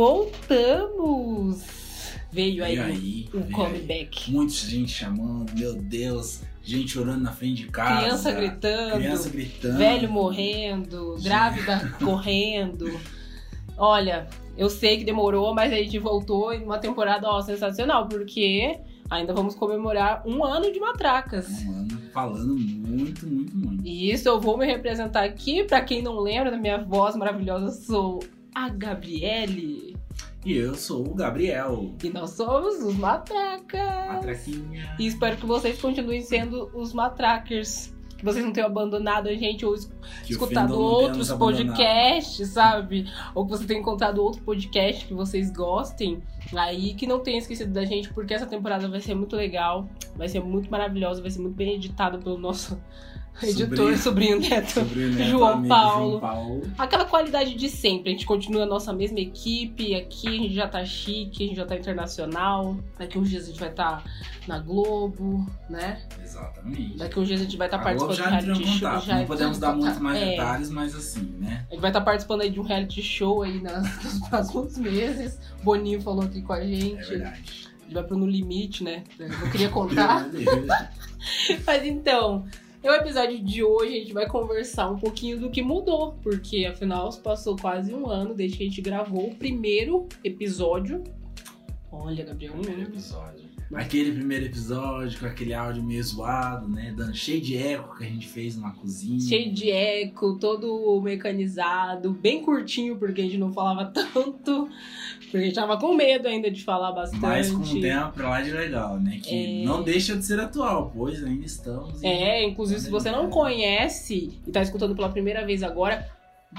voltamos! Veio aí, aí, veio comeback. Muita gente chamando, meu Deus, gente orando na frente de casa. Criança gritando, Criança gritando. velho morrendo, grávida correndo. Olha, eu sei que demorou, mas a gente voltou em uma temporada ó, sensacional, porque ainda vamos comemorar um ano de matracas. Um ano falando muito, muito, muito. E isso eu vou me representar aqui. Pra quem não lembra da minha voz maravilhosa, sou a Gabriele. E eu sou o Gabriel. E nós somos os Matracas. Matraquinha. E espero que vocês continuem sendo os Matrackers. Que vocês não tenham abandonado a gente ou es- Que escutado outros podcasts, sabe? Ou que você tenha encontrado outro podcast que vocês gostem. Aí que não tenha esquecido da gente, porque essa temporada vai ser muito legal. Vai ser muito maravilhosa, vai ser muito bem editada pelo nosso editor, sobrinho neto. Sobre o neto, João amigo Paulo. João Paulo. Aquela qualidade de sempre. A gente continua a nossa mesma equipe aqui, a gente já tá chique, a gente já tá internacional. Daqui uns dias a gente vai estar na Globo, né? Exatamente. Daqui uns dias a gente vai estar Globo participando de já entrou reality show. contato. já Não podemos em dar contato. muito mais É, detalhes, mas assim, né? A gente vai estar participando aí de um reality show aí nas- nos próximos meses. Boninho falou aqui com a É gente. verdade. a gente vai pro No Limite, né? Eu queria contar. Mas então, no episódio de hoje a gente vai conversar um pouquinho do que mudou, porque afinal passou quase um ano desde que a gente gravou o primeiro episódio. Olha, Gabriel, um ano. episódio. Aquele primeiro episódio com aquele áudio meio zoado, né? Dando cheio de eco que a gente fez numa cozinha. Cheio de eco, todo mecanizado, bem curtinho, porque a gente não falava tanto. Porque a gente tava com medo ainda de falar bastante. Mas com um tema pra lá de legal, né? Que É. não deixa de ser atual, pois ainda estamos. É, inclusive, se você não conhece e tá escutando pela primeira vez agora,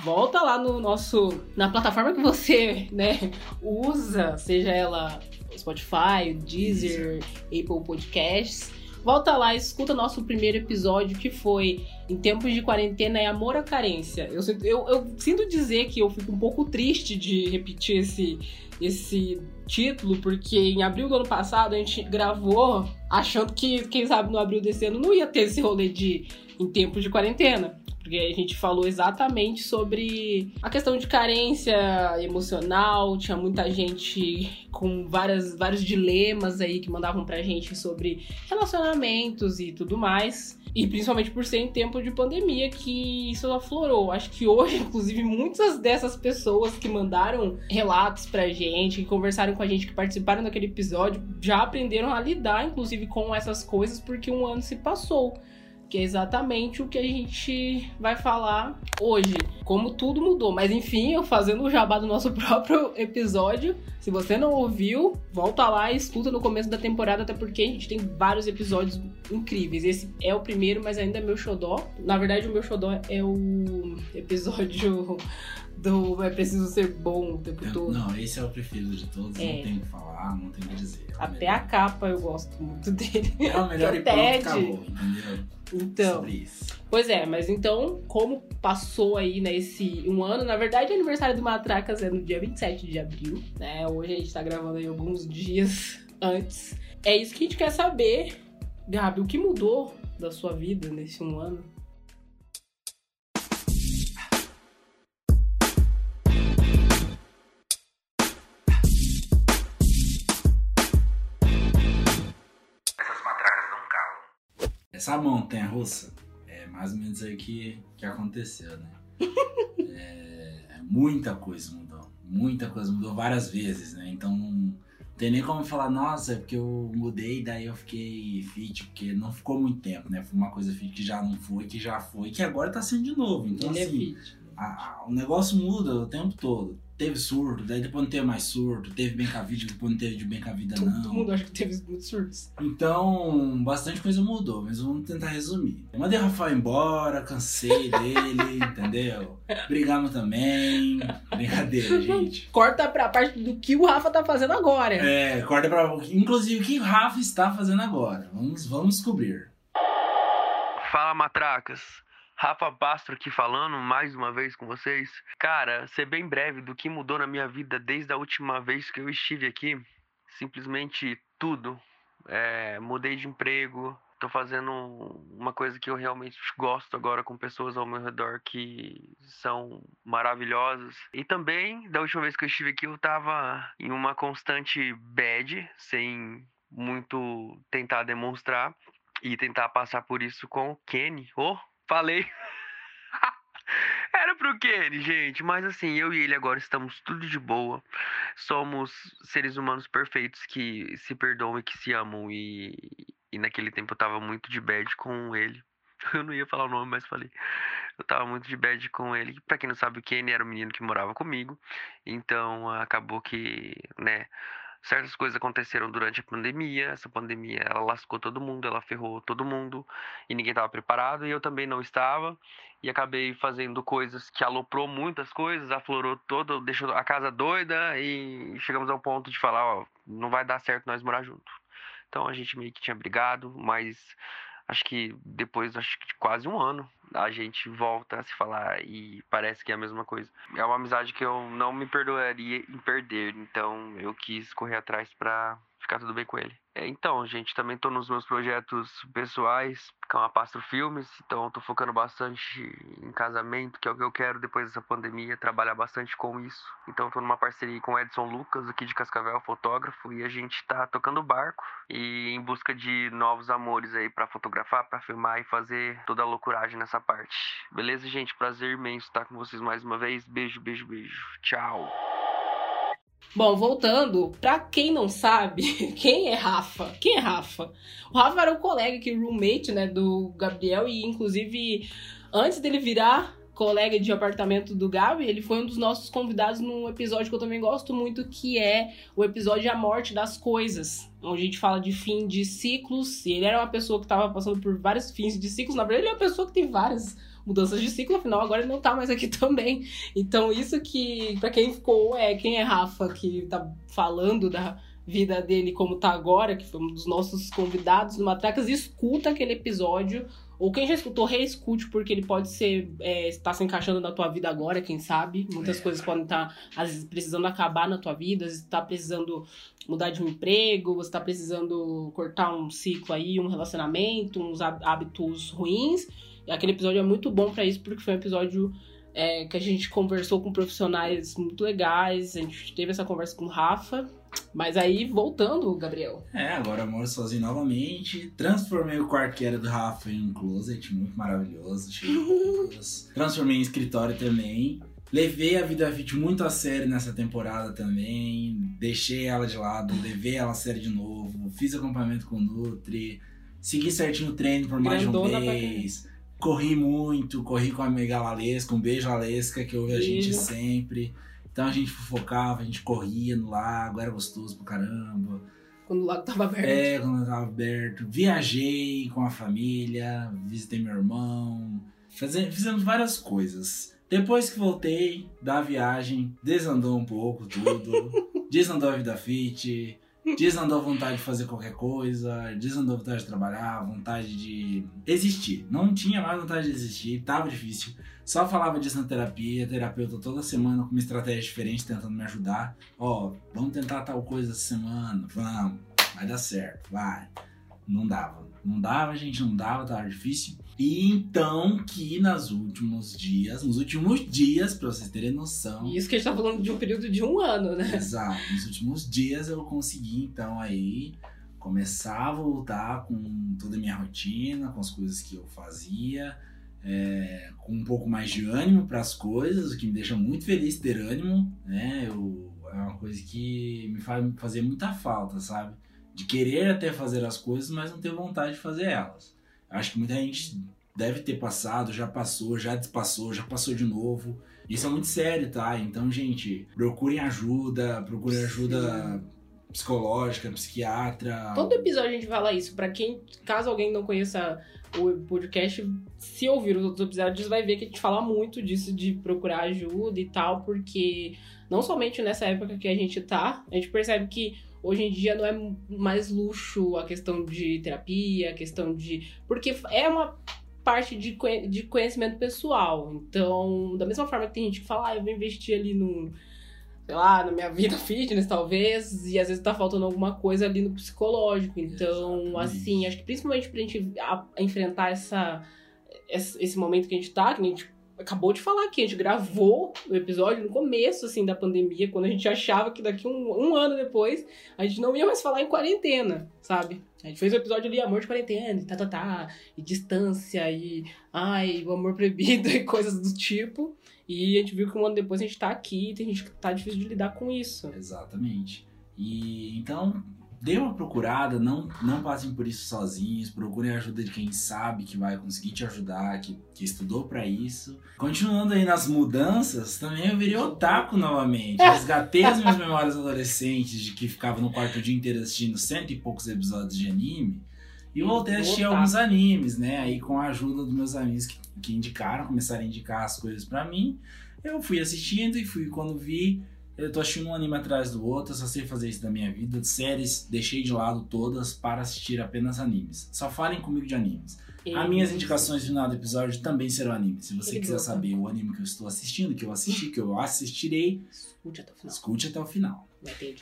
volta lá no nosso. na plataforma que você, né, usa, seja ela Spotify, Deezer, Apple Podcasts. Volta lá escuta nosso primeiro episódio, que foi Em Tempos de Quarentena é Amor à Carência. Eu, sinto- eu, eu sinto dizer que eu fico um pouco triste de repetir esse, esse título, porque em abril do ano passado a gente gravou achando que, quem sabe, no abril desse ano não ia ter esse rolê de Em Tempos de Quarentena. Porque a gente falou exatamente sobre a questão de carência emocional, tinha muita gente com várias, vários dilemas aí que mandavam pra gente sobre relacionamentos e tudo mais. E principalmente por ser em tempo de pandemia que isso aflorou. Acho que hoje, inclusive, muitas dessas pessoas que mandaram relatos pra gente, que conversaram com a gente, que participaram daquele episódio, já aprenderam a lidar, inclusive, com essas coisas, porque um ano se passou que é exatamente o que a gente vai falar hoje. Como tudo mudou. Mas enfim, eu fazendo o jabá do nosso próprio episódio. Se você não ouviu, volta lá e escuta no começo da temporada, até porque a gente tem vários episódios incríveis. Esse é o primeiro, mas ainda é meu xodó. Na verdade, o meu xodó é o episódio do É Preciso Ser Bom o tempo Eu- todo. não, esse é o preferido de todos, É. não tem o que falar, não tem o que dizer. É Até melhor. a capa eu gosto muito dele. É o melhor é e o pronto, acabou, entendeu? Então. Pois é, mas então, como passou aí, né, esse um ano, na verdade, o aniversário do Matracas é no dia 27 de abril, né? Hoje a gente tá gravando aí alguns dias antes. É isso que a gente quer saber. Gabi, o que mudou da sua vida nesse um ano? Essa montanha russa é mais ou menos aí que, que aconteceu, né? é, muita coisa mudou. Muita coisa mudou várias vezes, né? Então não tem nem como falar, nossa, é porque eu mudei, daí eu fiquei fit, porque não ficou muito tempo, né? Foi uma coisa fit que já não foi, que já foi, que agora tá sendo de novo. Então, Ele é assim, fit. a- a- o negócio muda o tempo todo. Teve surto, daí depois não teve mais surto, teve bem com a vida, depois não teve de bem com a vida, não. Todo mundo acha que teve muitos surtos. Então, bastante coisa mudou, mas vamos tentar resumir. Eu mandei o Rafael embora, cansei dele, entendeu? Brigamos também. Brincadeira, gente. Corta pra parte do que o Rafa tá fazendo agora. É, corta pra. Inclusive, o que o Rafa está fazendo agora? Vamos, vamos descobrir. Fala, matracas. Rafa Bastro aqui falando mais uma vez com vocês. Cara, ser bem breve do que mudou na minha vida desde a última vez que eu estive aqui. Simplesmente tudo. É, mudei de emprego, tô fazendo uma coisa que eu realmente gosto agora com pessoas ao meu redor que são maravilhosas. E também, da última vez que eu estive aqui, eu tava em uma constante bad, sem muito tentar demonstrar e tentar passar por isso com o Kenny. Oh, falei! Era pro Kenny, gente. Mas assim, eu e ele agora estamos tudo de boa. Somos seres humanos perfeitos que se perdoam e que se amam. E, e naquele tempo eu tava muito de bad com ele. Eu não ia falar o nome, mas falei. Eu tava muito de bad com ele. Pra quem não sabe, o Kenny era o menino que morava comigo. Então acabou que, né? Certas coisas aconteceram durante a pandemia. Essa pandemia, ela lascou todo mundo, ela ferrou todo mundo e ninguém estava preparado e eu também não estava. E acabei fazendo coisas que aloprou muitas coisas, aflorou todo, deixou a casa doida e chegamos ao ponto de falar, ó, não vai dar certo nós morar junto. Então a gente meio que tinha brigado, mas acho que depois acho que de quase um ano a gente volta a se falar e parece que é a mesma coisa. É uma amizade que eu não me perdoaria em perder, então eu quis correr atrás para ficar tudo bem com ele. É, então, gente, também tô nos meus projetos pessoais, com a Pastro Filmes, então tô focando bastante em casamento, que é o que eu quero depois dessa pandemia, trabalhar bastante com isso. Então tô numa parceria com o Edson Lucas, aqui de Cascavel, fotógrafo, e a gente tá tocando barco e em busca de novos amores aí para fotografar, para filmar e fazer toda a loucuragem nessa parte. Beleza, gente? Prazer imenso estar com vocês mais uma vez. Beijo, beijo, beijo. Tchau. Bom, voltando, pra quem não sabe, quem é Rafa? Quem é Rafa? O Rafa era um colega que roommate, né, do Gabriel e inclusive antes dele virar colega de apartamento do Gabi, ele foi um dos nossos convidados num episódio que eu também gosto muito, que é o episódio A Morte das Coisas, onde a gente fala de fim de ciclos, e ele era uma pessoa que estava passando por vários fins de ciclos, na verdade ele é uma pessoa que tem várias mudanças de ciclo, afinal agora ele não tá mais aqui também. Então isso que, para quem ficou, é quem é Rafa que tá falando da vida dele como tá agora, que foi um dos nossos convidados do Matracas, escuta aquele episódio. Ou quem já escutou, reescute, porque ele pode ser. É, está se encaixando na tua vida agora, quem sabe. Muitas é. coisas podem estar, tá, às vezes, precisando acabar na tua vida, às vezes está precisando mudar de um emprego, você está precisando cortar um ciclo aí, um relacionamento, uns hábitos ruins. Aquele episódio é muito bom para isso, porque foi um episódio é, que a gente conversou com profissionais muito legais, a gente teve essa conversa com o Rafa. Mas aí, voltando, Gabriel. É, agora eu moro sozinho novamente. Transformei o quarto que era do Rafa em um closet muito maravilhoso, cheio de roupas. Transformei em escritório também. Levei a vida fit muito a sério nessa temporada também. Deixei ela de lado, levei ela a sério de novo. Fiz acompanhamento com o Nutri. Segui certinho o treino por mais Grandona de um mês corri muito, corri com a amiga Lalesca, um beijo Lalesca, que ouve a gente sempre. Então a gente fofocava, a gente corria no lago, era gostoso pra caramba. Quando o lago tava aberto. É, quando tava aberto. Viajei com a família, visitei meu irmão. fizemos várias coisas. Depois que voltei da viagem, desandou um pouco tudo. desandou a vida fit, Desandou a vontade de fazer qualquer coisa, desandou a vontade de trabalhar, vontade de existir. Não tinha mais vontade de existir, tava difícil. Só falava disso na terapia, terapeuta toda semana com uma estratégia diferente tentando me ajudar. Ó, oh, vamos tentar tal coisa essa semana, vamos, vai dar certo, vai. Não dava. Não dava, gente, não dava, tava difícil. E então que nos últimos dias, nos últimos dias, pra vocês terem noção. Isso que a gente tá falando de um período de um ano, né? Exato. Nos últimos dias eu consegui, então, aí começar a voltar com toda a minha rotina, com as coisas que eu fazia, é, com um pouco mais de ânimo para as coisas, o que me deixa muito feliz ter ânimo, né? Eu, é uma coisa que me faz fazer muita falta, sabe? De querer até fazer as coisas, mas não ter vontade de fazer elas. Acho que muita gente deve ter passado, já passou, já despassou, já passou de novo. Isso é muito sério, tá? Então, gente, procurem ajuda, procurem ajuda psicológica, psiquiatra. Todo episódio a gente fala isso. Para quem, caso alguém não conheça o podcast, se ouvir os outros episódios, vai ver que a gente fala muito disso de procurar ajuda e tal, porque não somente nessa época que a gente tá, a gente percebe que Hoje em dia não é mais luxo a questão de terapia, a questão de. Porque é uma parte de, de conhecimento pessoal. Então, da mesma forma que tem gente que fala, ah, eu vou investir ali no. sei lá, na minha vida fitness, talvez, e às vezes tá faltando alguma coisa ali no psicológico. Então, Exatamente. assim, acho que principalmente pra gente enfrentar essa, esse esse momento que a gente tá, que a gente acabou de falar aqui, a gente gravou o episódio no começo, assim, da pandemia, quando a gente achava que daqui um, um ano depois a gente não ia mais falar em quarentena, sabe? A gente fez o episódio ali, amor de quarentena, e tá, tá, tá, e distância, e ai, o amor proibido e coisas do tipo. E a gente viu que um ano depois a gente tá aqui tem gente que tá difícil de lidar com isso. Exatamente. E então, dê uma procurada, não, não passem por isso sozinhos, procurem a ajuda de quem sabe que vai conseguir te ajudar, que, que estudou pra isso. Continuando aí nas mudanças, também eu virei otaku novamente. Resgatei as minhas memórias adolescentes de que ficava no quarto o dia inteiro assistindo cento e poucos episódios de anime. E voltei a assistir alguns animes, né? Aí com a ajuda dos meus amigos que, que indicaram, começaram a indicar as coisas pra mim. Eu fui assistindo e fui quando vi, eu tô assistindo um anime atrás do outro, só sei fazer isso da minha vida. Séries, deixei de lado todas para assistir apenas animes. Só falem comigo de animes. As minhas indicações no final do episódio também serão animes. Se você Ele quiser gosta. saber o anime que eu estou assistindo, que eu assisti, que eu assistirei, Escute até o final. escute até o final.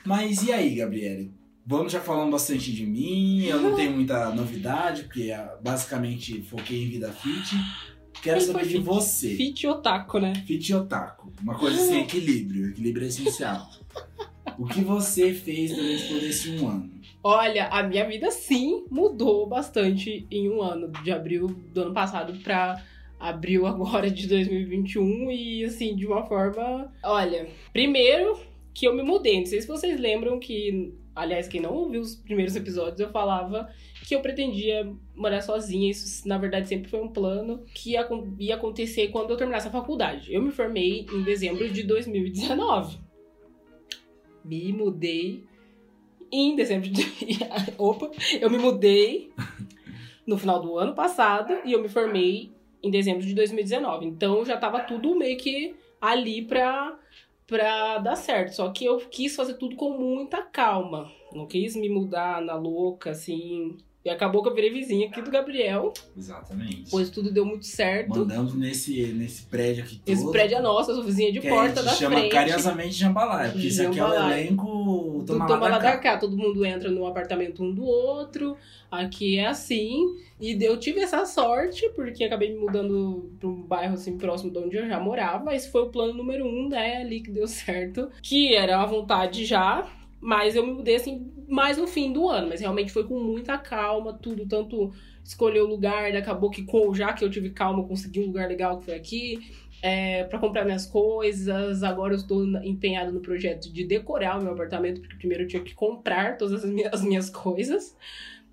Mas e aí, Gabriele? Vamos já falando bastante de mim, eu não tenho muita novidade, porque ah, basicamente foquei em vida fit. Quero saber de você. Fit otaku, né? Fit otaku. Uma coisa sem equilíbrio. Equilíbrio é essencial. O que você fez durante todo esse um ano? Olha, a minha vida sim mudou bastante em um ano, de abril do ano passado pra abril agora de 2021 e assim, de uma forma. Olha, primeiro que eu me mudei. Não sei se vocês lembram que, aliás, quem não ouviu os primeiros episódios, eu falava que eu pretendia morar sozinha. Isso, na verdade, sempre foi um plano que ia, ia acontecer quando eu terminasse a faculdade. Eu me formei em dezembro de 2019. Me mudei em dezembro de. Opa! Eu me mudei no final do ano passado e eu me formei em dezembro de 2019. Então já tava tudo meio que ali pra, pra dar certo. Só que eu quis fazer tudo com muita calma. Não quis me mudar na louca, assim. E acabou que eu virei vizinha aqui do Gabriel, Exatamente. pois tudo deu muito certo. Mandamos nesse, nesse prédio aqui todo. Esse prédio é nosso, eu sou vizinha de que porta a da gente chama frente. carinhosamente Jambalaya, porque esse aqui é o elenco do Toma toma lá lá da da cá. cá. Todo mundo entra no apartamento um do outro. Aqui é assim. E eu tive essa sorte, porque acabei me mudando pra um bairro assim próximo de onde eu já morava. Esse foi o plano número um, né? Ali que deu certo. Que era uma vontade já. Mas eu me mudei assim mais no fim do ano. Mas realmente foi com muita calma, tudo. Tanto escolher o lugar, acabou que com, já que eu tive calma, consegui um lugar legal que foi aqui é, para comprar minhas coisas. Agora eu estou empenhado no projeto de decorar o meu apartamento, porque primeiro eu tinha que comprar todas as minhas, as minhas coisas.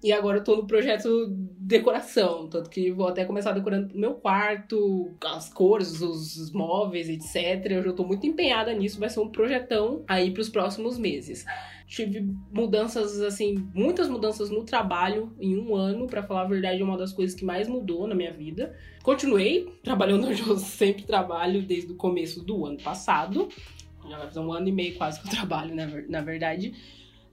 E agora eu tô no projeto decoração, tanto que vou até começar decorando meu quarto, as cores, os, móveis, etc. Eu já tô muito empenhada nisso, vai ser um projetão aí pros próximos meses. Tive mudanças, assim, muitas mudanças no trabalho em um ano, pra falar a verdade, é uma das coisas que mais mudou na minha vida. Continuei trabalhando onde eu sempre trabalho desde o começo do ano passado. Já vai fazer um ano e meio quase que eu trabalho, na verdade.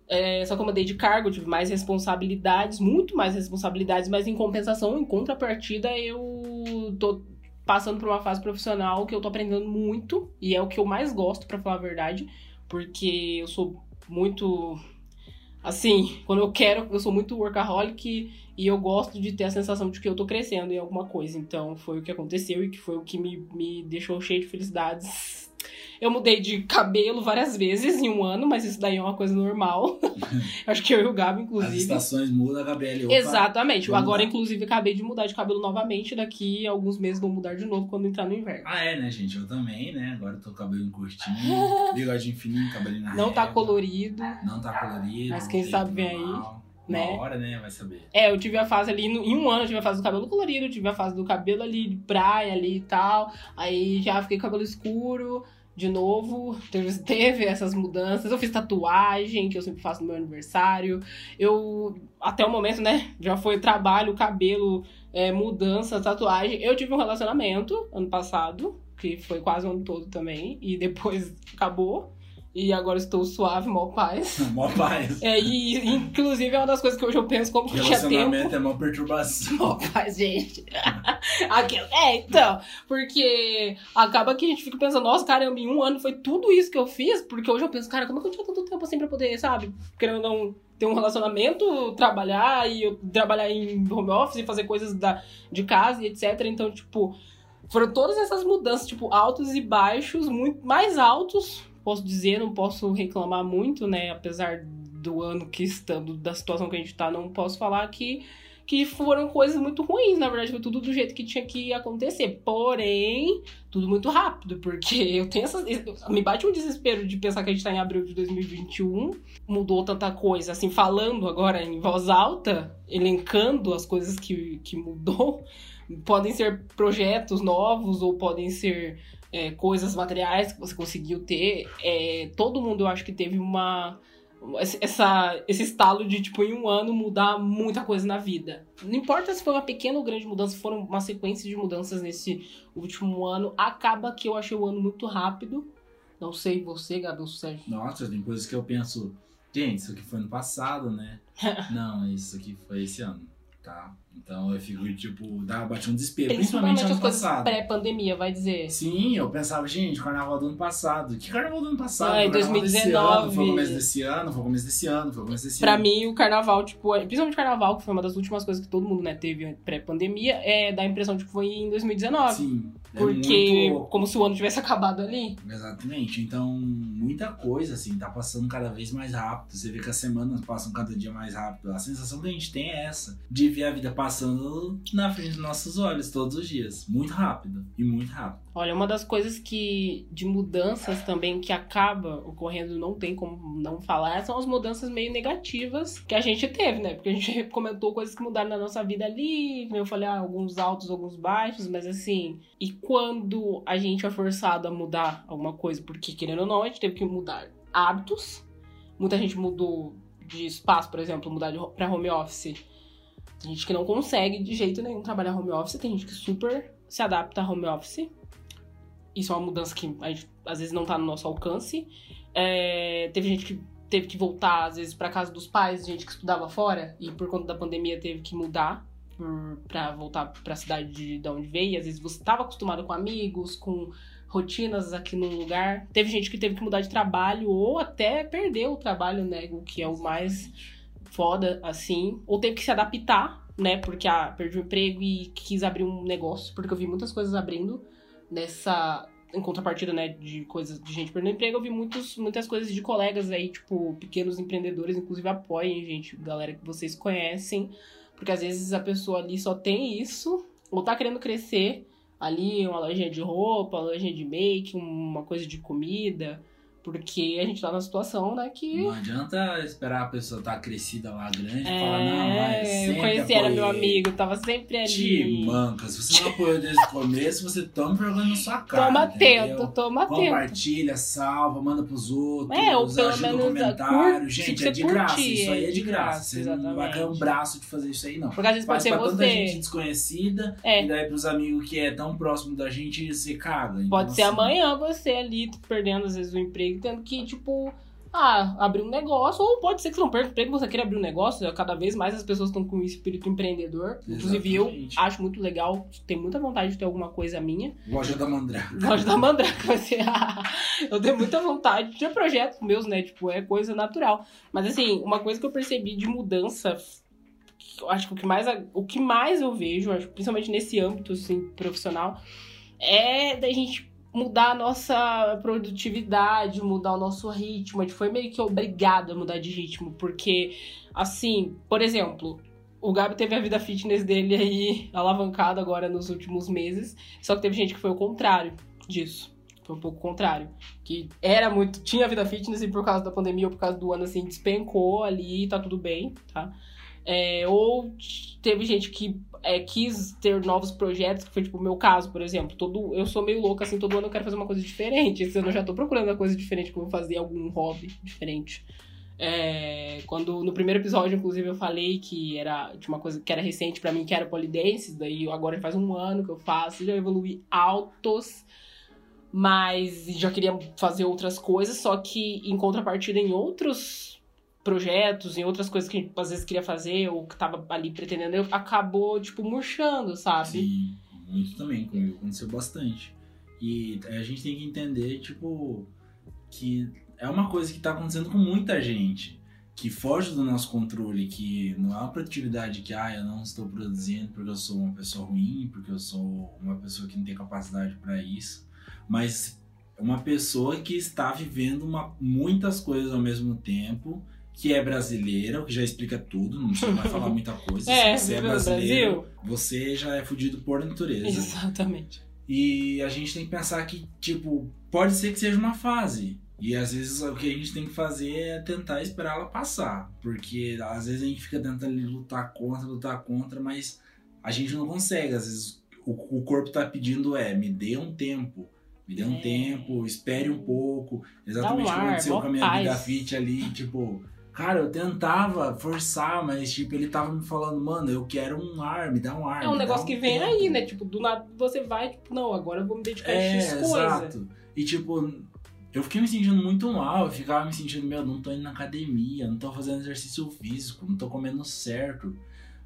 É, só que eu mudei de cargo, tive mais responsabilidades, muito mais responsabilidades, mas em compensação, em contrapartida, eu tô passando por uma fase profissional que eu tô aprendendo muito e é o que eu mais gosto, pra falar a verdade, porque eu sou muito assim, quando eu quero, eu sou muito workaholic e eu gosto de ter a sensação de que eu tô crescendo em alguma coisa. Então foi o que aconteceu e que foi o que me, me deixou cheio de felicidades. Eu mudei de cabelo várias vezes em um ano, mas isso daí é uma coisa normal. Acho que eu e o Gabi, As inclusive. estações mudam, Gabriele. opa, Exatamente. Agora, inclusive, acabei de mudar de cabelo novamente. Daqui a alguns meses vou mudar de novo quando entrar no inverno. Ah, é, né, gente? Eu também, né? Agora eu tô com cabelo curtinho, bigodinho fininho, cabelinho na Não tá régua. colorido. Não tá colorido. Mas quem sabe vem aí. Né? Uma hora, né? Vai saber. É, eu tive a fase ali, no- em um ano eu tive a fase do cabelo colorido, tive a fase do cabelo ali de praia ali e tal. Aí já fiquei com cabelo escuro de novo. Teve, teve essas mudanças. Eu fiz tatuagem, que eu sempre faço no meu aniversário. Eu, até o momento, né, já foi trabalho, cabelo, é, mudança, tatuagem. Eu tive um relacionamento ano passado, que foi quase o ano todo também, e depois acabou. E agora estou suave, mó paz. Mó paz. É, e inclusive é uma das coisas que hoje eu penso como que tinha tempo. Relacionamento é mó perturbação. Mó paz, gente. É, então. Porque acaba que a gente fica pensando, nossa, caramba, em um ano foi tudo isso que eu fiz. Porque hoje eu penso, cara, como é que eu tinha tanto tempo assim pra poder, sabe? Querendo não ter um relacionamento, trabalhar e eu trabalhar em home office e fazer coisas da, de casa e etc. Então, tipo, foram todas essas mudanças, tipo, altos e baixos, muito mais altos, posso dizer, não posso reclamar muito, né? Apesar do ano que estando, da situação que a gente tá, não posso falar que, que foram coisas muito ruins. Na verdade, foi tudo do jeito que tinha que acontecer. Porém, tudo muito rápido, porque eu tenho essas. Me bate um desespero de pensar que a gente tá em abril de 2021, mudou tanta coisa, assim, falando agora em voz alta, elencando as coisas que, que mudou. Podem ser projetos novos ou podem ser é, coisas materiais que você conseguiu ter. É, todo mundo, eu acho que teve uma. Essa, esse estalo de, tipo, em um ano mudar muita coisa na vida. Não importa se foi uma pequena ou grande mudança, foram uma sequência de mudanças nesse último ano. Acaba que eu achei o ano muito rápido. Não sei você, Gabi ou Sérgio. Nossa, tem coisas que eu penso, gente, isso aqui foi ano passado, né? Não, isso aqui foi esse ano, tá? Então eu fico, tipo, dá, bate um desespero, principalmente, Principalmente as ano coisas pré-pandemia, vai dizer. Sim, eu pensava, gente, carnaval do ano passado. Que carnaval do ano passado? Ah, em O carnaval desse 2019. ano, Foi o começo desse ano, foi o começo desse ano, foi o começo desse Pra ano. mim, o carnaval, tipo, é- principalmente o carnaval, que foi uma das últimas coisas que todo mundo, né, teve pré-pandemia, é dá a impressão de que foi em 2019. Sim. é porque, muito- como se o ano tivesse acabado ali. Exatamente. Então, muita coisa, assim, tá passando cada vez mais rápido. Você vê que as semanas passam cada dia mais rápido. A sensação que a gente tem é essa, de ver a vida passando na frente dos nossos olhos todos os dias. Muito rápido. E muito rápido. Olha, uma das coisas que de mudanças também que acaba ocorrendo, não tem como não falar, são as mudanças meio negativas que a gente teve, né? Porque a gente comentou coisas que mudaram na nossa vida ali, eu falei, ah, alguns altos, alguns baixos, mas assim, e quando a gente é forçado a mudar alguma coisa, porque querendo ou não, a gente teve que mudar hábitos. Muita gente mudou de espaço, por exemplo, mudar pra home office. Tem gente que não consegue de jeito nenhum trabalhar home office, tem gente que super se adapta a home office. Isso é uma mudança que a gente, às vezes não tá no nosso alcance. É, teve gente que teve que voltar, às vezes, pra casa dos pais, gente que estudava fora e por conta da pandemia teve que mudar por, pra voltar pra cidade de, de onde veio. Às vezes você estava acostumado com amigos, com rotinas aqui num lugar. Teve gente que teve que mudar de trabalho ou até perdeu o trabalho, né? O que é o mais foda, assim. Ou teve que se adaptar, né? Porque ah, perdi o emprego e quis abrir um negócio, porque eu vi muitas coisas abrindo nessa. Em contrapartida, né, de coisas de gente perdendo emprego, eu vi muitos, muitas coisas de colegas aí, tipo, pequenos empreendedores, inclusive apoiem, gente, galera que vocês conhecem, porque às vezes a pessoa ali só tem isso, ou tá querendo crescer ali, uma lojinha de roupa, uma lojinha de make, uma coisa de comida, porque a gente tá numa situação, né, que Não adianta esperar a pessoa estar crescida lá, grande, e É, falar, não, mas eu sempre conheci, era meu apoiei." amigo, tava sempre ali. Te manca. Se você não apoiou desde o começo, você toma vergonha na sua cara. Toma entendeu? atento, toma atento. Compartilha, salva, manda pros outros. É, ou pelo ajuda menos, no comentário. curte, Gente, você é de graça. curtir, Isso aí é é de graça. graça, Você não vai ganhar um braço de fazer isso aí, não. Porque às vezes pode ser pra tanta gente você. desconhecida. É. E daí pros amigos que é tão próximo da gente, você caga. Então, Pode ser assim, amanhã você ali perdendo às vezes o emprego, tendo que, tipo, ah, abrir um negócio, ou pode ser que você não perca o emprego, você queira abrir um negócio, cada vez mais as pessoas estão com o espírito empreendedor. Inclusive eu acho muito legal, tenho muita vontade de ter alguma coisa minha. Loja da Mandrake. Loja da Mandrake vai ser. eu tenho muita vontade de ter projetos meus, né? Tipo, é coisa natural. Mas assim, uma coisa que eu percebi de mudança, eu acho que o que mais, o que mais eu vejo, acho, principalmente nesse âmbito assim, profissional, é da gente mudar a nossa produtividade, mudar o nosso ritmo. A gente foi meio que obrigado a mudar de ritmo, porque, assim, por exemplo, o Gabi teve a vida fitness dele aí alavancada agora nos últimos meses. Só que teve gente que foi o contrário disso. Foi um pouco o contrário. Que era muito. Tinha vida fitness e por causa da pandemia ou por causa do ano, assim, despencou ali, tá tudo bem, tá? É, ou teve gente que é, quis ter novos projetos, que foi tipo o meu caso, por exemplo. Todo, eu sou meio louca, assim, todo ano eu quero fazer uma coisa diferente. Esse ano eu já tô procurando uma coisa diferente, vou fazer algum hobby diferente. É, quando no primeiro episódio, inclusive, eu falei que era de uma coisa que era recente pra mim, que era polidense, daí agora faz um ano que eu faço, já evolui altos. mas já queria fazer outras coisas, só que em contrapartida em outros projetos, em outras coisas que às vezes queria fazer ou que tava ali pretendendo, eu, acabou, tipo, murchando, sabe? Sim, muito também, comigo aconteceu bastante. E a gente tem que entender, tipo, que é uma coisa que tá acontecendo com muita gente que foge do nosso controle, que não é uma produtividade que, ah, eu não estou produzindo porque eu sou uma pessoa ruim, porque eu sou uma pessoa que não tem capacidade para isso, mas uma pessoa que está vivendo uma, muitas coisas ao mesmo tempo, que é brasileira, o que já explica tudo, não precisa mais falar muita coisa. É, Se você é brasileiro, Brasil. você já é fudido por natureza. Exatamente. E a gente tem que pensar que, tipo, pode ser que seja uma fase. E às vezes o que a gente tem que fazer é tentar esperar ela passar. Porque às vezes a gente fica tentando ali lutar contra, lutar contra, mas a gente não consegue. Às vezes o, o corpo tá pedindo é, me dê um tempo. Me dê um É. tempo, espere um pouco. Exatamente o que aconteceu com a minha paz. vida fit ali, tipo... Cara, eu tentava forçar, mas tipo, ele tava me falando, mano, eu quero um ar, me dá um ar. É um negócio que vem tempo." aí, né? Tipo, do nada você vai, tipo, não, agora eu vou me dedicar a É, X coisa. exato. E tipo, eu fiquei me sentindo muito mal, eu ficava me sentindo, meu, não tô indo na academia, não tô fazendo exercício físico, não tô comendo certo.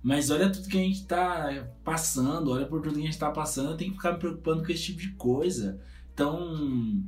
Mas olha tudo que a gente tá passando, olha por tudo que a gente tá passando, eu tenho que ficar me preocupando com esse tipo de coisa. Então,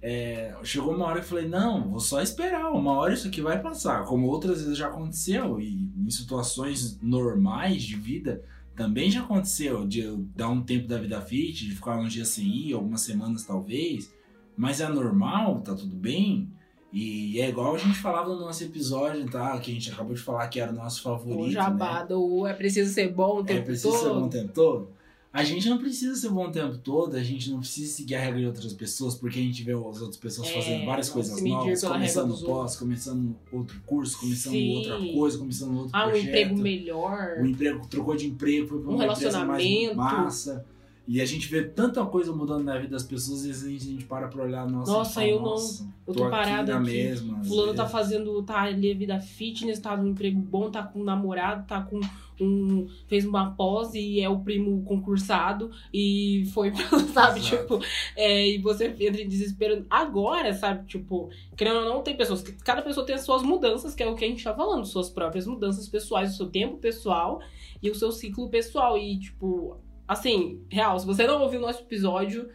é, chegou uma hora que eu falei, não, vou só esperar, uma hora isso aqui vai passar. Como outras vezes já aconteceu, e em situações normais de vida, também já aconteceu de eu dar um tempo da vida fit, de ficar uns dias sem ir, algumas semanas talvez, mas é normal, tá tudo bem. E é igual a gente falava no nosso episódio, tá? Que a gente acabou de falar que era o nosso favorito. O né? jabá do é preciso ser bom o É, tempo precisa todo. ser bom o tempo todo? A gente não precisa ser bom o tempo todo, a gente não precisa seguir a regra de outras pessoas, porque a gente vê as outras pessoas É, fazendo várias coisas novas, começando pós, começando outro curso, começando Sim. outra coisa, começando outro Ah, um projeto. emprego melhor. O emprego trocou de emprego, foi pra Um uma empresa mais relacionamento. massa. E a gente vê tanta coisa mudando na vida das pessoas, e às vezes a gente para pra olhar, nossa, Nossa, fala, eu não- nossa, eu tô aqui parada aqui. mesma. Fulano tá fazendo, tá ali a vida fitness, tá num emprego bom, tá com um namorado, tá com um. fez uma pós e é o primo concursado e foi, sabe, Exato. tipo, é, e você entra em desespero. Agora, sabe, tipo, querendo ou não, tem pessoas que cada pessoa tem as suas mudanças, que é o que a gente tá falando, suas próprias mudanças pessoais, o seu tempo pessoal e o seu ciclo pessoal. E, tipo, assim, real, se você não ouviu o nosso episódio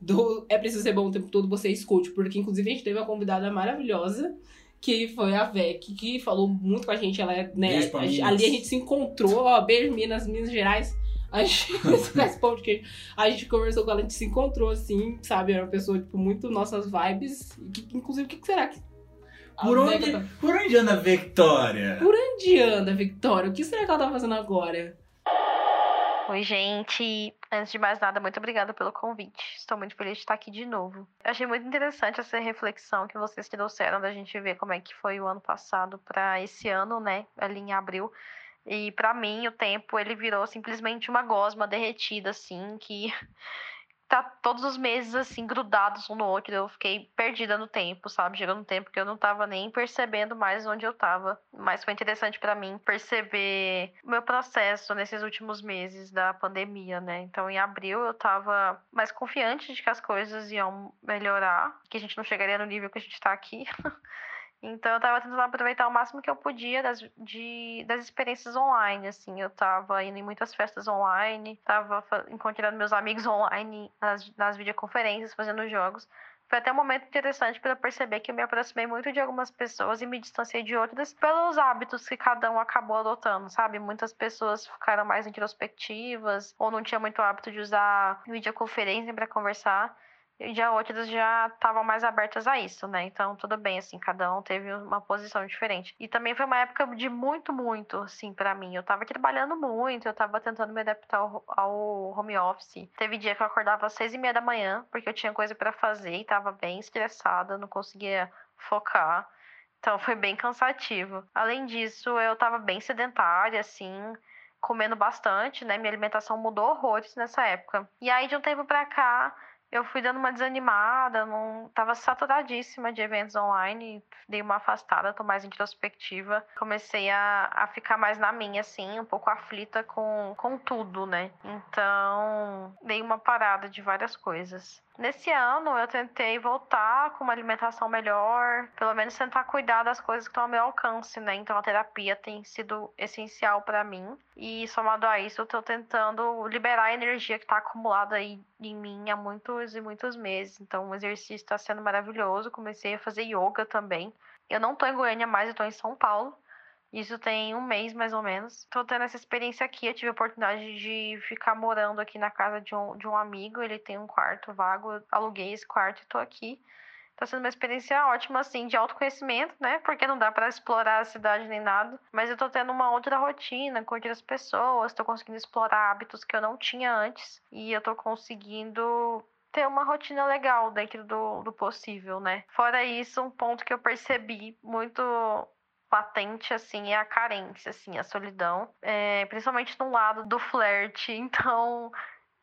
do É Preciso Ser Bom o Tempo Todo, você escute, porque inclusive a gente teve uma convidada maravilhosa, que foi a Vec, que falou muito com a gente. Ela é, né, a- ali a gente se encontrou, ó, beijo Minas, Minas Gerais. A gente, a gente conversou com ela, a gente se encontrou assim, sabe? Era uma pessoa, tipo, muito nossas vibes. Que, inclusive, o que, que será que. a Por onde, tá- por onde anda a Victoria? Por onde anda, Victoria? O que será que ela tá fazendo agora? Oi, gente. Antes de mais nada, muito obrigada pelo convite. Estou muito feliz de estar aqui de novo. Achei muito interessante essa reflexão que vocês trouxeram da gente ver como é que foi o ano passado para esse ano, né? Ali em abril. E para mim, o tempo ele virou simplesmente uma gosma derretida, assim, que tá todos os meses assim grudados um no outro. Eu fiquei perdida no tempo, sabe? Chegou um tempo que eu não tava nem percebendo mais onde eu tava. Mas foi interessante pra mim perceber o meu processo nesses últimos meses da pandemia, né? Então, em abril eu tava mais confiante de que as coisas iam melhorar, que a gente não chegaria no nível que a gente tá aqui. Então eu tava tentando aproveitar o máximo que eu podia das, de, das experiências online, assim. Eu tava indo em muitas festas online, tava fa- encontrando meus amigos online nas, nas videoconferências, fazendo jogos. Foi até um momento interessante para perceber que eu me aproximei muito de algumas pessoas e me distanciei de outras pelos hábitos que cada um acabou adotando, sabe? Muitas pessoas ficaram mais introspectivas ou não tinha muito hábito de usar videoconferência para conversar. Já outras já estavam mais abertas a isso, né? Então, tudo bem, assim, cada um teve uma posição diferente. E também foi uma época de muito, muito, assim, para mim. Eu tava trabalhando muito, eu tava tentando me adaptar ao, ao home office. Teve dia que eu acordava às seis e meia da manhã, porque eu tinha coisa para fazer e tava bem estressada, não conseguia focar. Então, foi bem cansativo. Além disso, eu tava bem sedentária, assim, comendo bastante, né? Minha alimentação mudou horrores nessa época. E aí, de um tempo pra cá, eu fui dando uma desanimada, não tava saturadíssima de eventos online, dei uma afastada, tô mais introspectiva. Comecei a, a ficar mais na minha, assim, um pouco aflita com, com tudo, né? Então, dei uma parada de várias coisas. Nesse ano eu tentei voltar com uma alimentação melhor, pelo menos tentar cuidar das coisas que estão ao meu alcance, né? Então a terapia tem sido essencial para mim. E somado a isso, eu tô tentando liberar a energia que tá acumulada aí em mim há muitos e muitos meses. Então o exercício está sendo maravilhoso. Comecei a fazer yoga também. Eu não tô em Goiânia mais, eu tô em São Paulo. Isso tem um mês mais ou menos. Tô tendo essa experiência aqui. Eu tive a oportunidade de ficar morando aqui na casa de um, de um amigo. Ele tem um quarto vago. Eu aluguei esse quarto e tô aqui. Tá sendo uma experiência ótima, assim, de autoconhecimento, né? Porque não dá para explorar a cidade nem nada. Mas eu tô tendo uma outra rotina com outras pessoas. Tô conseguindo explorar hábitos que eu não tinha antes. E eu tô conseguindo ter uma rotina legal dentro do, do possível, né? Fora isso, um ponto que eu percebi muito patente, assim, é a carência, assim, a solidão. É, principalmente no lado do flerte. Então,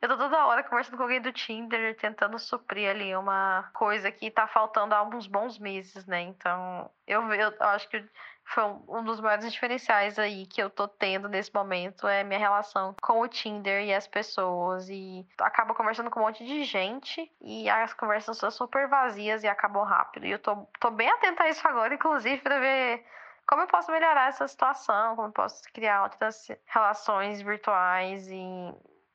eu tô toda hora conversando com alguém do Tinder, tentando suprir ali uma coisa que tá faltando há alguns bons meses, né? Então, eu, eu, eu acho que foi um dos maiores diferenciais aí que eu tô tendo nesse momento é minha relação com o Tinder e as pessoas. E acabo conversando com um monte de gente e as conversas são super vazias e acabam rápido. E eu tô, tô bem atenta a isso agora, inclusive, pra ver como eu posso melhorar essa situação, como eu posso criar outras relações virtuais e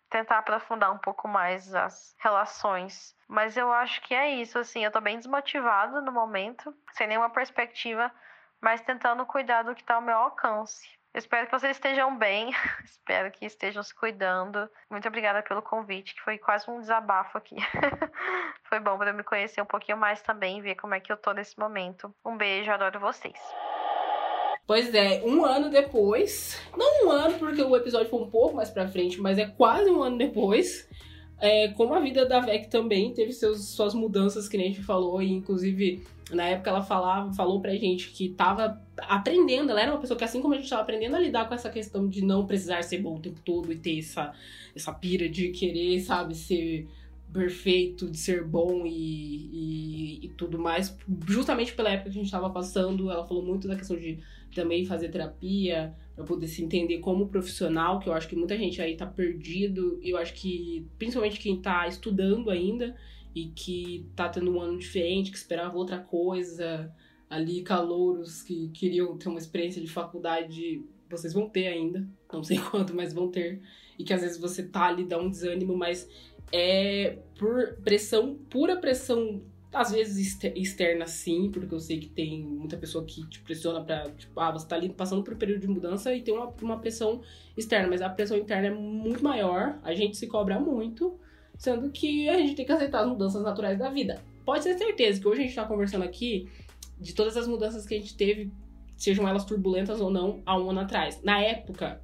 tentar aprofundar um pouco mais as relações. Mas eu acho que é isso, assim, eu tô bem desmotivada no momento, sem nenhuma perspectiva, mas tentando cuidar do que tá ao meu alcance. espero que vocês estejam bem, espero que estejam se cuidando. Muito obrigada pelo convite, que foi quase um desabafo aqui. foi bom para eu me conhecer um pouquinho mais também, ver como é que eu tô nesse momento. Um beijo, adoro vocês. Pois é, um ano depois, não um ano porque o episódio foi um pouco mais pra frente, mas é quase um ano depois, é, como a vida da Vec também teve seus, suas mudanças, que a gente falou, e inclusive na época ela falava, falou pra gente que tava aprendendo, ela era uma pessoa que assim como a gente tava aprendendo a lidar com essa questão de não precisar ser bom o tempo todo e ter essa, essa pira de querer, sabe, ser perfeito, de ser bom e, e, e, tudo mais, justamente pela época que a gente estava passando, ela falou muito da questão de também fazer terapia, para poder se entender como profissional, que eu acho que muita gente aí tá perdido, eu acho que principalmente quem tá estudando ainda e que tá tendo um ano diferente, que esperava outra coisa, ali calouros que queriam ter uma experiência de faculdade, vocês vão ter ainda, não sei quanto, mas vão ter, e que às vezes você tá ali, dá um desânimo, mas é por pressão, pura pressão, às vezes externa sim, porque eu sei que tem muita pessoa que te pressiona pra, tipo, ah, você tá ali passando por um período de mudança e tem uma, uma pressão externa, mas a pressão interna é muito maior, a gente se cobra muito, sendo que a gente tem que aceitar as mudanças naturais da vida. Pode ter certeza que hoje a gente tá conversando aqui de todas as mudanças que a gente teve, sejam elas turbulentas ou não, há um ano atrás. Na época,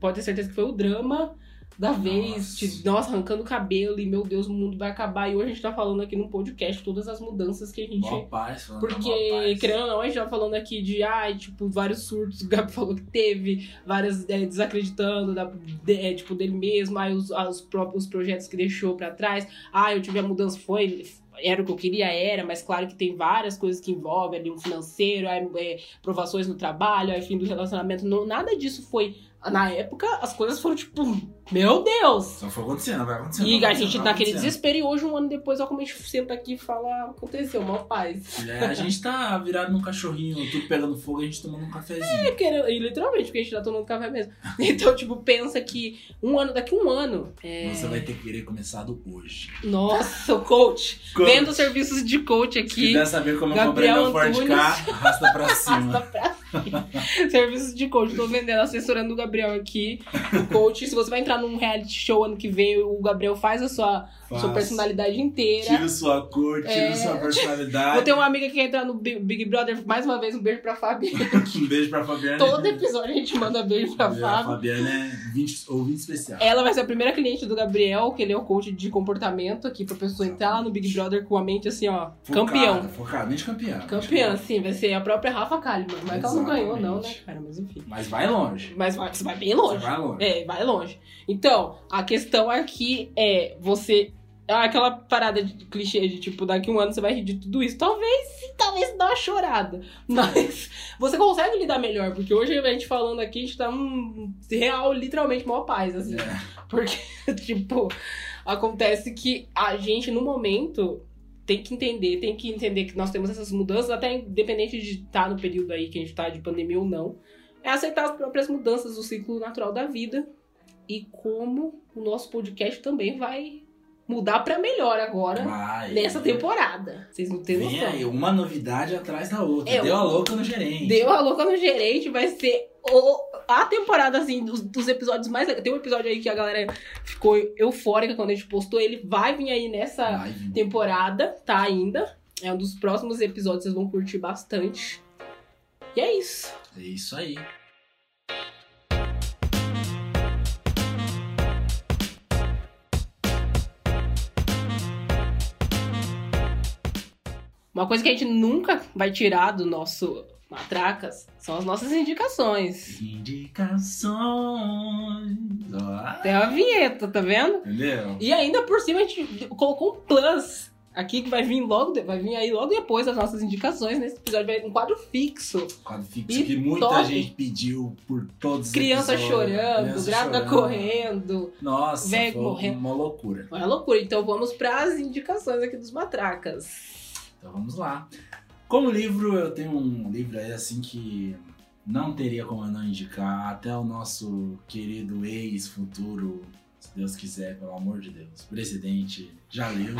pode ter certeza que foi o drama da vez, nossa. de nossa, arrancando o cabelo e meu Deus, o mundo vai acabar. E hoje a gente tá falando aqui no podcast todas as mudanças que a gente. Boa paz, Porque, querendo ou não, a gente tá falando aqui de, ai, tipo, vários surtos, o Gabi falou que teve, várias é, desacreditando da, de, é, tipo, dele mesmo, ai, os, os próprios projetos que deixou para trás. Ah, eu tive a mudança, foi era o que eu queria, era, mas claro que tem várias coisas que envolvem ali um financeiro, aí, é, provações no trabalho, aí fim do relacionamento. Não, nada disso foi na época, as coisas foram tipo, meu Deus! Só foi acontecendo, vai acontecendo. E a gente naquele desespero e hoje, um ano depois, olha como a gente senta aqui e fala, aconteceu, mal paz. É, a gente tá virado num cachorrinho, tudo pegando fogo, a gente tomando um cafezinho. É, querendo, e literalmente, porque a gente tá tomando café mesmo. Então, tipo, pensa que um ano, daqui um ano. É... Você vai ter que querer começar do hoje. Nossa, o coach. coach. Vendo serviços de coach aqui. Se quiser saber como Gabriel eu comprei meu Ford K, arrasta pra cima. arrasta pra cima. serviços de coach, tô vendendo, assessorando o Gabriel aqui. O coach, se você vai entrar num reality show ano que vem, o Gabriel faz a sua, sua personalidade inteira. Tira sua cor, tira é... sua personalidade. Vou ter uma amiga que quer entrar no Big Brother, mais uma vez, um beijo pra Fabiana. um beijo pra Fabiana. Todo episódio a gente manda beijo pra Fabiana. A Fabiana é 20, ouvinte especial. Ela vai ser a primeira cliente do Gabriel, que ele é o coach de comportamento aqui, pra pessoa entrar lá no Big Brother com a mente assim, ó, focada, campeão. Focadamente campeão. Campeã, sim, vai ser a própria Rafa Kalimann. Não é ela não ganhou, não, né, cara? Mas enfim. Mas vai longe. Mas vai, vai bem longe. Você vai longe. É, vai longe. Então, a questão aqui é você. Aquela parada de clichê de tipo, daqui um ano você vai rir de tudo isso. Talvez, talvez dá uma chorada. Mas você consegue lidar melhor, porque hoje a gente falando aqui, a gente tá um real, literalmente, maior paz, assim. É. Porque, tipo, Acontece que a gente, no momento, tem que entender, tem que entender que nós temos essas mudanças, até independente de estar no período aí que a gente tá de pandemia ou não, é aceitar as próprias mudanças do ciclo natural da vida e como o nosso podcast também vai mudar pra melhor agora Vai. nessa temporada. Vocês não têm Vem noção. aí, uma novidade atrás da outra. É, Deu a louca no gerente. Deu a louca no gerente, vai ser o- a temporada, assim, dos, dos episódios mais. Tem um episódio aí que a galera ficou eufórica quando a gente postou. Ele vai vir aí nessa Vai temporada, tá ainda. É um dos próximos episódios, vocês vão curtir bastante. E é isso. É isso aí. Uma coisa que a gente nunca vai tirar do nosso Matracas são as nossas indicações. Indicações. Tem uma vinheta, tá vendo? entendeu? E ainda por cima a gente colocou um plus aqui que vai vir logo, vai vir aí logo depois das nossas indicações. Nesse episódio vai um quadro fixo. Quadro fixo E que muita top. gente pediu por todos os Criança episódios. chorando, Criança grávida chorando. correndo. Nossa, velho morrendo. uma loucura. Uma loucura. Então vamos para as indicações aqui dos Matracas. Então vamos lá. Como livro, eu tenho um livro aí assim que não teria como eu não indicar. Até o nosso querido ex-futuro, se Deus quiser, pelo amor de Deus, presidente já leu.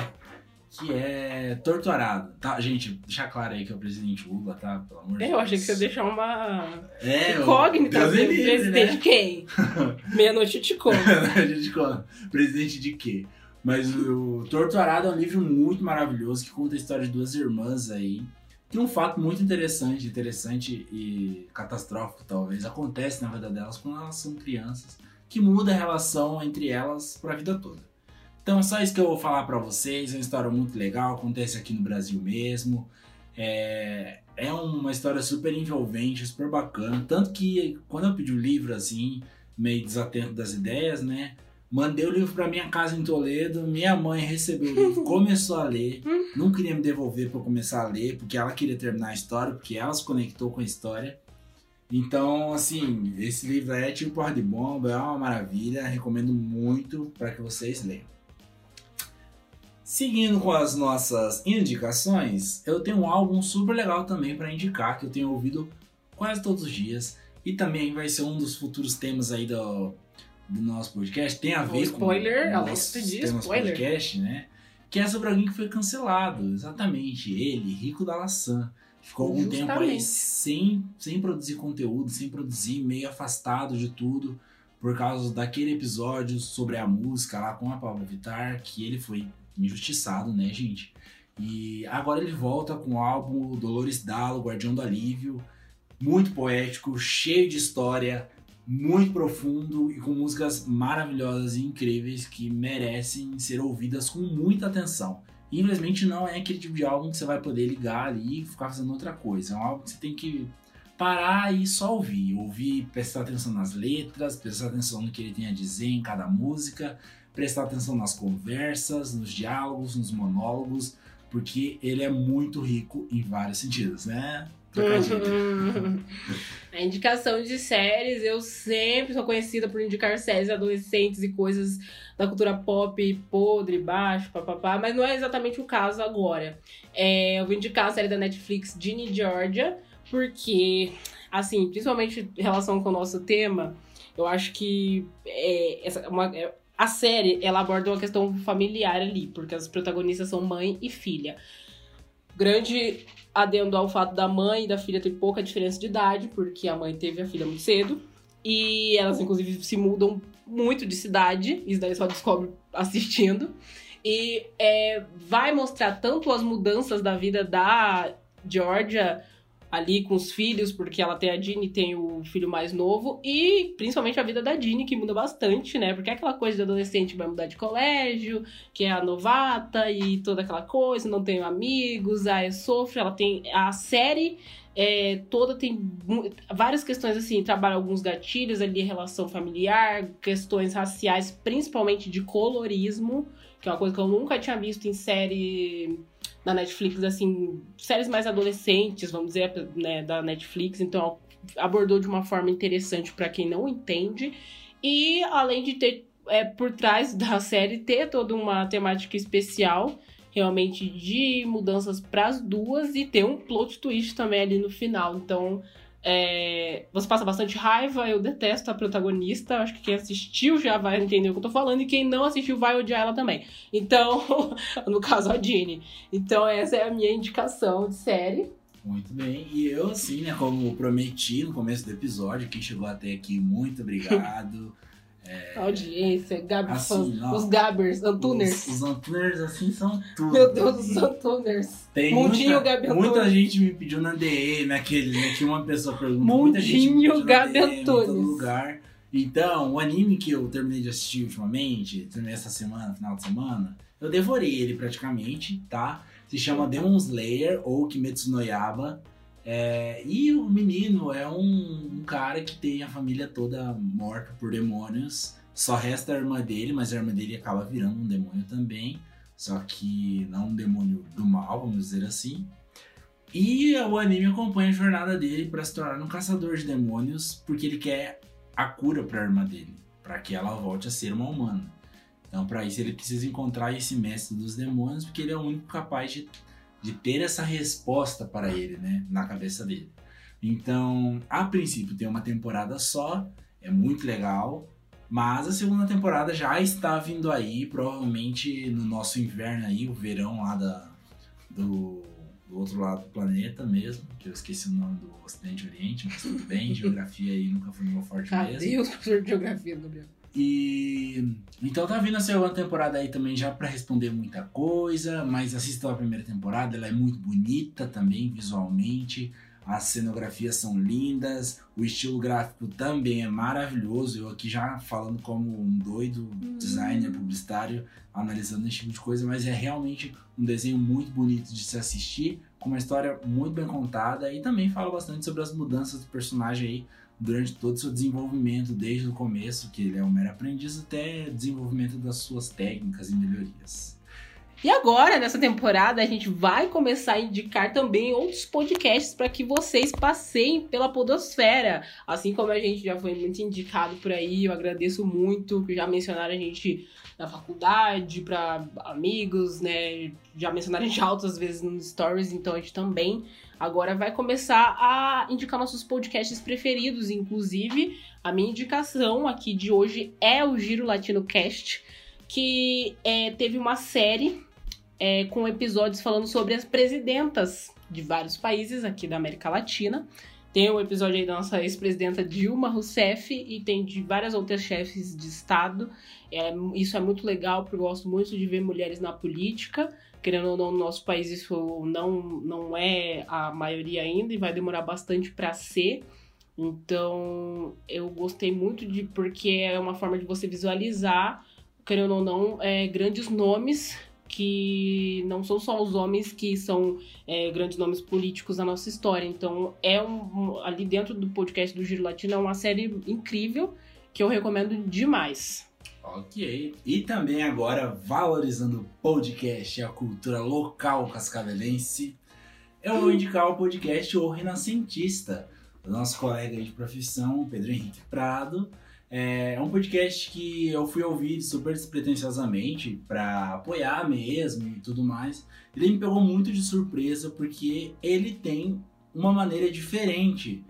Que é Torturado. Tá, gente, deixar claro aí que é o presidente Lula, tá? Pelo amor de Deus. Eu achei que você ia deixar uma É, incógnita. Deus presidente né? quem? Meia-noite eu te conto. a gente conta. Presidente de quê? Mas o Torturado é um livro muito maravilhoso que conta a história de duas irmãs aí. Tem um fato muito interessante, interessante e catastrófico talvez, acontece na vida delas quando elas são crianças, que muda a relação entre elas pra vida toda. Então é só isso que eu vou falar pra vocês, é uma história muito legal, acontece aqui no Brasil mesmo. É, é uma história super envolvente, super bacana. Tanto que quando eu pedi o livro, assim, meio desatento das ideias, né? Mandei o livro pra minha casa em Toledo, minha mãe recebeu o livro, começou a ler, não queria me devolver eu começar a ler, porque ela queria terminar a história, porque ela se conectou com a história. Então, assim, esse livro é tipo porra de bomba, é uma maravilha, recomendo muito para que vocês leiam. Seguindo com as nossas indicações, eu tenho um álbum super legal também para indicar, que eu tenho ouvido quase todos os dias. E também vai ser um dos futuros temas aí do, do nosso podcast. Tem a ver spoiler, com o nosso spoiler. podcast, né? Que é sobre alguém que foi cancelado. Exatamente, ele, Rico da Laçã. Ficou algum tempo aí Justamente. sem, sem produzir conteúdo, sem produzir, meio afastado de tudo, por causa daquele episódio sobre a música lá com a Pablo Vittar, que ele foi injustiçado, né, gente? E agora ele volta com o álbum Dolores Dalo, Guardião do Alívio, muito poético, cheio de história, muito profundo e com músicas maravilhosas e incríveis que merecem ser ouvidas com muita atenção. Infelizmente não é aquele tipo de álbum que você vai poder ligar ali e ficar fazendo outra coisa. É um álbum que você tem que parar e só ouvir. Ouvir, prestar atenção nas letras, prestar atenção no que ele tem a dizer em cada música, prestar atenção nas conversas, nos diálogos, nos monólogos, porque ele é muito rico em vários sentidos, né? A indicação de séries, eu sempre sou conhecida por indicar séries adolescentes e coisas da cultura pop podre, baixo, papapá, mas não é exatamente o caso agora. É, eu vou indicar a série da Netflix Ginny Georgia, porque, assim, principalmente em relação com o nosso tema, eu acho que é, essa, uma, é, a série ela aborda uma questão familiar ali, porque as protagonistas são mãe e filha. Grande adendo ao fato da mãe e da filha ter pouca diferença de idade, porque a mãe teve a filha muito cedo. E elas, inclusive, se mudam muito de cidade. Isso daí só descobre assistindo. E é, vai mostrar tanto as mudanças da vida da Georgia ali com os filhos, porque ela tem a e tem o filho mais novo, e principalmente a vida da Jeannie, que muda bastante, né? Porque é aquela coisa de adolescente vai mudar de colégio, que é a novata e toda aquela coisa, não tem amigos, aí sofre, ela tem a série é, toda tem várias questões assim, trabalha alguns gatilhos ali, relação familiar, questões raciais, principalmente de colorismo, que é uma coisa que eu nunca tinha visto em série na Netflix, assim, séries mais adolescentes, vamos dizer, né, da Netflix, então abordou de uma forma interessante para quem não entende. E além de ter é, por trás da série ter toda uma temática especial, realmente de mudanças para as duas e ter um plot twist também ali no final. Então, é, você passa bastante raiva, eu detesto a protagonista. Acho que quem assistiu já vai entender o que eu tô falando, e quem não assistiu vai odiar ela também. Então, no caso, a Jeannie. Então, essa é a minha indicação de série. Muito bem. E eu, assim, né, como prometi no começo do episódio, quem chegou até aqui, muito obrigado. É... Audiência, Gabi assim, fãs, os Gabers, Antuners. Os, os Antuners, assim, são tudo. Meu Deus, os Antuners. Tem Mundinho muita, Gabi Muita gente me pediu na DM, naquele, né, que uma pessoa perguntou. Mundinho Gabi Antunes. lugar. Então, o anime que eu terminei de assistir ultimamente, terminei essa semana, final de semana, eu devorei ele praticamente, tá? Se chama Demon Slayer ou Kimetsu no Yaba. É, e o menino é um, um, cara que tem a família toda morta por demônios. Só resta a irmã dele, mas a irmã dele acaba virando um demônio também. Só que não um demônio do mal, vamos dizer assim. E o anime acompanha a jornada dele para se tornar um caçador de demônios, porque ele quer a cura para a irmã dele, para que ela volte a ser uma humana. Então, para isso, ele precisa encontrar esse mestre dos demônios, porque ele é o único capaz de de ter essa resposta para ele, né, na cabeça dele. Então, a princípio tem uma temporada só, é muito legal, mas a segunda temporada já está vindo aí, provavelmente no nosso inverno aí, o verão lá da, do, do outro lado do planeta mesmo, que eu esqueci o nome do Ocidente e Oriente, mas tudo bem, geografia aí nunca foi meu forte Cadê mesmo. Deus, professor de geografia, Gabriel? E então tá vindo a segunda temporada aí também já para responder muita coisa, mas assistam a primeira temporada, ela é muito bonita também visualmente, as cenografias são lindas, o estilo gráfico também é maravilhoso. Eu aqui já falando como um doido designer publicitário, analisando esse tipo de coisa, mas é realmente um desenho muito bonito de se assistir, com uma história muito bem contada e também fala bastante sobre as mudanças do personagem aí durante todo o seu desenvolvimento, desde o começo, que ele é um mero aprendiz, até desenvolvimento das suas técnicas e melhorias. E agora, nessa temporada, a gente vai começar a indicar também outros podcasts para que vocês passeiem pela Podosfera. Assim como a gente já foi muito indicado por aí, eu agradeço muito que já mencionaram a gente na faculdade, para amigos, né? Já mencionaram a gente altas vezes nos stories, então a gente também agora vai começar a indicar nossos podcasts preferidos. Inclusive, a minha indicação aqui de hoje é o Giro Latino Cast, que é, teve uma série é, com episódios falando sobre as presidentas de vários países aqui da América Latina. Tem um episódio aí da nossa ex-presidenta Dilma Rousseff e tem de várias outras chefes de Estado. É, isso é muito legal, porque eu gosto muito de ver mulheres na política querendo ou não, no nosso país isso não, não é a maioria ainda e vai demorar bastante para ser. Então, eu gostei muito de porque é uma forma de você visualizar, querendo ou não, é, grandes nomes que não são só os homens que são é, grandes nomes políticos da nossa história. Então, é um, ali dentro do podcast do Giro Latino é uma série incrível que eu recomendo demais. Ok. E também agora, valorizando o podcast e a cultura local cascavelense, eu vou indicar o podcast O Renascentista, do nosso colega de profissão, Pedro Henrique Prado. É um podcast que eu fui ouvir super despretensiosamente para apoiar mesmo e tudo mais. Ele me pegou muito de surpresa porque ele tem uma maneira diferente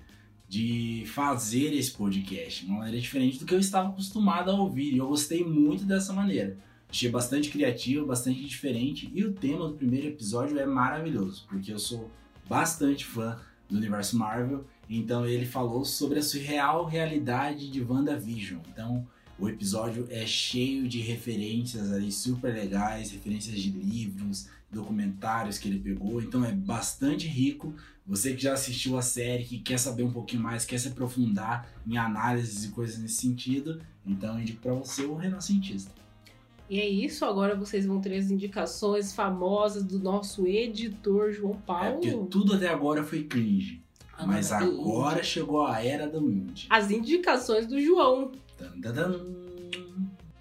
de fazer esse podcast, uma maneira diferente do que eu estava acostumado a ouvir. E eu gostei muito dessa maneira. Achei bastante criativo, bastante diferente. E o tema do primeiro episódio é maravilhoso, porque eu sou bastante fã do universo Marvel. Então ele falou sobre a surreal realidade de WandaVision. Então o episódio é cheio de referências ali super legais, referências de livros, documentários que ele pegou. Então é bastante rico você que já assistiu a série, que quer saber um pouquinho mais, quer se aprofundar em análises e coisas nesse sentido, então indico para você o Renascentista. E é isso, agora vocês vão ter as indicações famosas do nosso editor João Paulo. É porque tudo até agora foi cringe. Ah, mas agora chegou a era do indie. As indicações do João.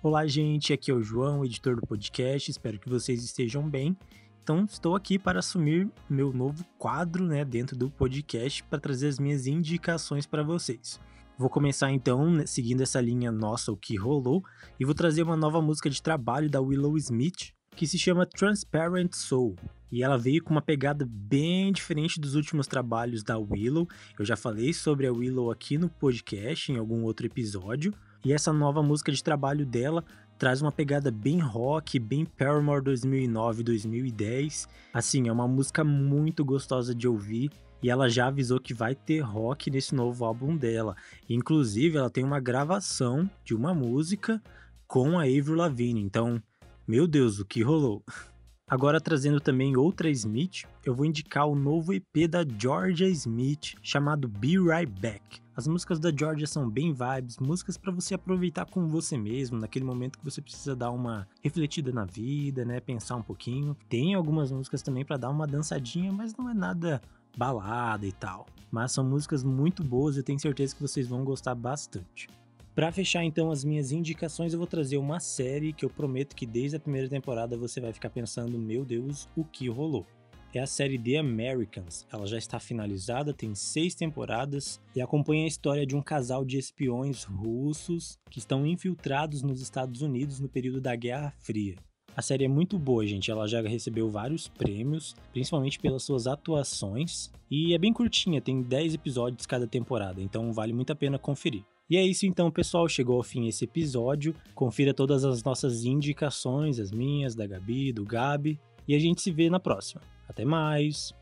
Olá, gente. Aqui é o João, editor do podcast. Espero que vocês estejam bem. Então, estou aqui para assumir meu novo quadro né, dentro do podcast para trazer as minhas indicações para vocês. Vou começar então né, seguindo essa linha nossa, o que rolou, e vou trazer uma nova música de trabalho da Willow Smith, que se chama Transparent Soul. E ela veio com uma pegada bem diferente dos últimos trabalhos da Willow. Eu já falei sobre a Willow aqui no podcast, em algum outro episódio. E essa nova música de trabalho dela traz uma pegada bem rock, bem Paramore 2009, 2010. Assim, é uma música muito gostosa de ouvir e ela já avisou que vai ter rock nesse novo álbum dela. Inclusive, ela tem uma gravação de uma música com a Avril Lavigne. Então, meu Deus, o que rolou? Agora trazendo também outra Smith, eu vou indicar o novo EP da Georgia Smith, chamado Be Right Back. As músicas da Georgia são bem vibes, músicas para você aproveitar com você mesmo, naquele momento que você precisa dar uma refletida na vida, né, pensar um pouquinho. Tem algumas músicas também para dar uma dançadinha, mas não é nada balada e tal. Mas são músicas muito boas e tenho certeza que vocês vão gostar bastante. Para fechar então as minhas indicações, eu vou trazer uma série que eu prometo que desde a primeira temporada você vai ficar pensando, meu Deus, o que rolou? É a série The Americans. Ela já está finalizada, tem seis temporadas e acompanha a história de um casal de espiões russos que estão infiltrados nos Estados Unidos no período da Guerra Fria. A série é muito boa, gente. Ela já recebeu vários prêmios, principalmente pelas suas atuações. E é bem curtinha, tem 10 episódios cada temporada, então vale muito a pena conferir. E é isso então, pessoal. Chegou ao fim esse episódio. Confira todas as nossas indicações, as minhas, da Gabi, do Gabi. E a gente se vê na próxima. Até mais!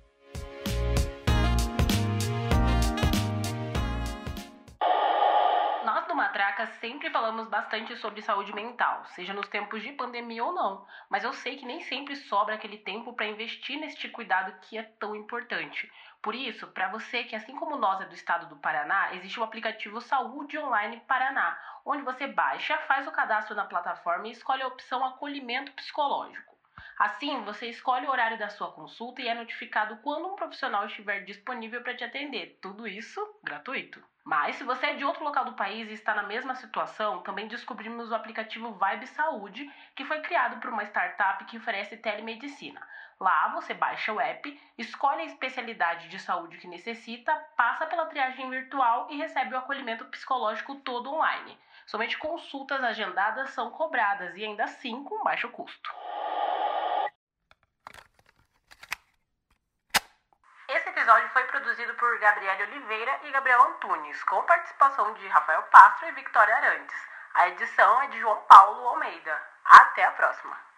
sempre falamos bastante sobre saúde mental, seja nos tempos de pandemia ou não, mas eu sei que nem sempre sobra aquele tempo para investir neste cuidado que é tão importante. Por isso, para você que, assim como nós é do estado do Paraná, existe o aplicativo Saúde Online Paraná, onde você baixa, faz o cadastro na plataforma e escolhe a opção Acolhimento Psicológico. Assim, você escolhe o horário da sua consulta e é notificado quando um profissional estiver disponível para te atender. Tudo isso gratuito. Mas se você é de outro local do país e está na mesma situação, também descobrimos o aplicativo Vibe Saúde, que foi criado por uma startup que oferece telemedicina. Lá você baixa o app, escolhe a especialidade de saúde que necessita, passa pela triagem virtual e recebe o acolhimento psicológico todo online. Somente consultas agendadas são cobradas e ainda assim com baixo custo. Episódio foi produzido por Gabriele Oliveira e Gabriel Antunes, com participação de Rafael Pastro e Victoria Arantes. A edição é de João Paulo Almeida. Até a próxima!